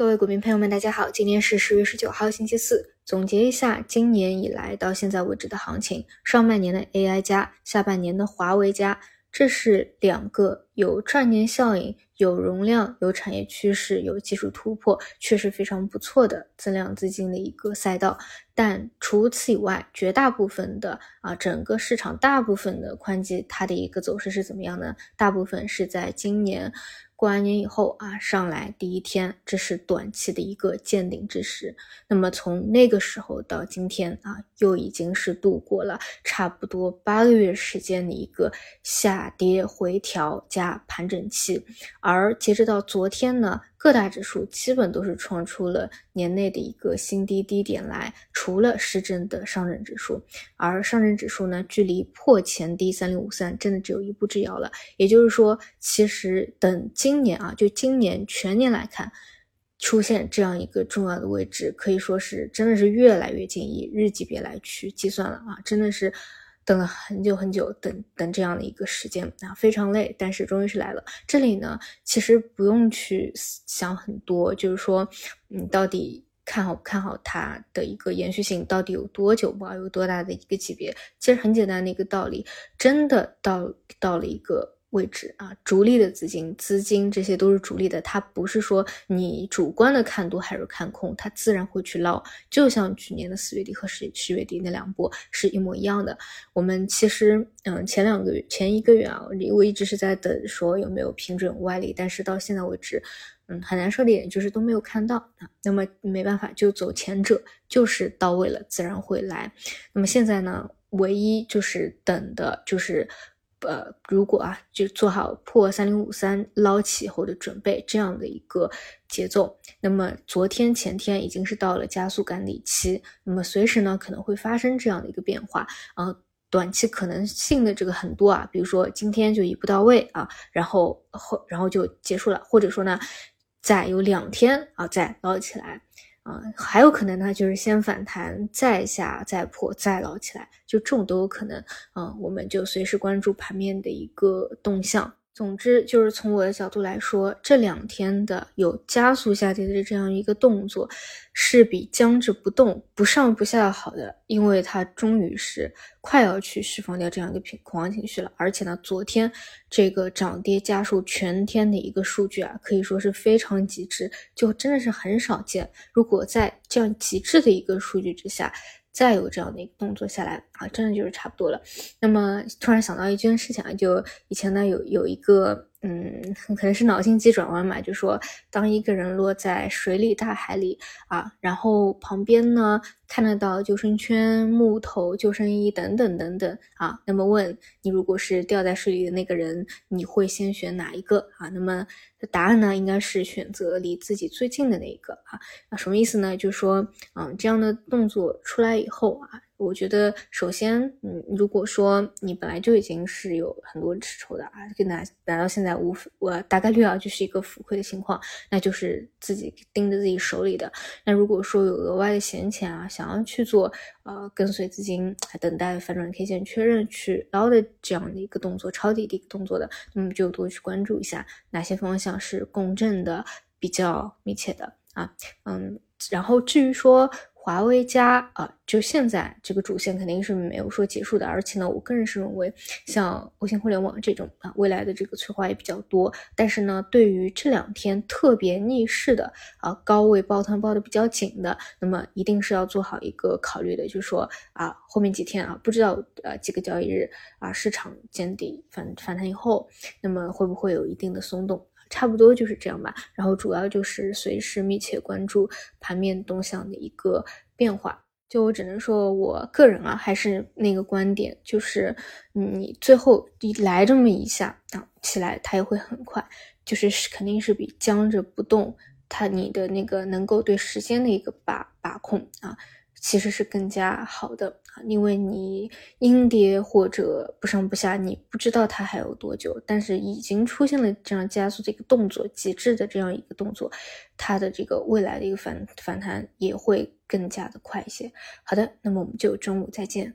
各位股民朋友们，大家好，今天是十月十九号，星期四。总结一下今年以来到现在为止的行情，上半年的 AI 加，下半年的华为加，这是两个有串联效应、有容量、有产业趋势、有技术突破，确实非常不错的增量资金的一个赛道。但除此以外，绝大部分的啊，整个市场大部分的宽基，它的一个走势是怎么样呢？大部分是在今年。过完年以后啊，上来第一天，这是短期的一个见顶之时。那么从那个时候到今天啊，又已经是度过了差不多八个月时间的一个下跌回调加盘整期。而截止到昨天呢。各大指数基本都是创出了年内的一个新低低点来，除了失真的上证指数，而上证指数呢，距离破前低三零五三真的只有一步之遥了。也就是说，其实等今年啊，就今年全年来看，出现这样一个重要的位置，可以说是真的是越来越近，以日级别来去计算了啊，真的是。等了很久很久，等等这样的一个时间啊，非常累，但是终于是来了。这里呢，其实不用去想很多，就是说，你到底看好不看好它的一个延续性，到底有多久吧，有多大的一个级别？其实很简单的一个道理，真的到到了一个。位置啊，主力的资金、资金这些都是主力的，它不是说你主观的看多还是看空，它自然会去捞。就像去年的四月底和十十月底那两波是一模一样的。我们其实，嗯，前两个月、前一个月啊，我一直是在等说有没有平准外力，但是到现在为止，嗯，很难说的一点就是都没有看到啊。那么没办法，就走前者，就是到位了自然会来。那么现在呢，唯一就是等的就是。呃，如果啊，就做好破三零五三捞起后的准备，这样的一个节奏。那么昨天前天已经是到了加速赶底期，那么随时呢可能会发生这样的一个变化啊，短期可能性的这个很多啊，比如说今天就一步到位啊，然后后然后就结束了，或者说呢再有两天啊再捞起来。啊，还有可能呢，就是先反弹，再下，再破，再捞起来，就这种都有可能。啊，我们就随时关注盘面的一个动向。总之，就是从我的角度来说，这两天的有加速下跌的这样一个动作，是比僵着不动、不上不下要好的，因为它终于是快要去释放掉这样一个恐慌情绪了。而且呢，昨天这个涨跌家数全天的一个数据啊，可以说是非常极致，就真的是很少见。如果在这样极致的一个数据之下，再有这样的一个动作下来啊，真的就是差不多了。那么突然想到一件事情啊，就以前呢有有一个。嗯，可能是脑筋急转弯嘛，就说当一个人落在水里、大海里啊，然后旁边呢看得到救生圈、木头、救生衣等等等等啊，那么问你，如果是掉在水里的那个人，你会先选哪一个啊？那么答案呢，应该是选择离自己最近的那一个啊。那什么意思呢？就是说，嗯，这样的动作出来以后啊。我觉得，首先，嗯，如果说你本来就已经是有很多持筹的啊，跟拿拿到现在无，我大概率啊就是一个浮亏的情况，那就是自己盯着自己手里的。那如果说有额外的闲钱啊，想要去做呃跟随资金等待反转 K 线确认去捞的这样的一个动作，抄底的一个动作的，那么就多去关注一下哪些方向是共振的比较密切的啊，嗯，然后至于说。华为加啊，就现在这个主线肯定是没有说结束的，而且呢，我个人是认为，像微信互联网这种啊，未来的这个催化也比较多。但是呢，对于这两天特别逆势的啊，高位抱团抱的比较紧的，那么一定是要做好一个考虑的，就是说啊，后面几天啊，不知道呃几个交易日啊，市场见底反反弹以后，那么会不会有一定的松动？差不多就是这样吧，然后主要就是随时密切关注盘面动向的一个变化。就我只能说，我个人啊，还是那个观点，就是你最后一来这么一下啊起来，它也会很快，就是肯定是比僵着不动，它你的那个能够对时间的一个把把控啊。其实是更加好的啊，因为你阴跌或者不上不下，你不知道它还有多久，但是已经出现了这样加速的一个动作，极致的这样一个动作，它的这个未来的一个反反弹也会更加的快一些。好的，那么我们就中午再见。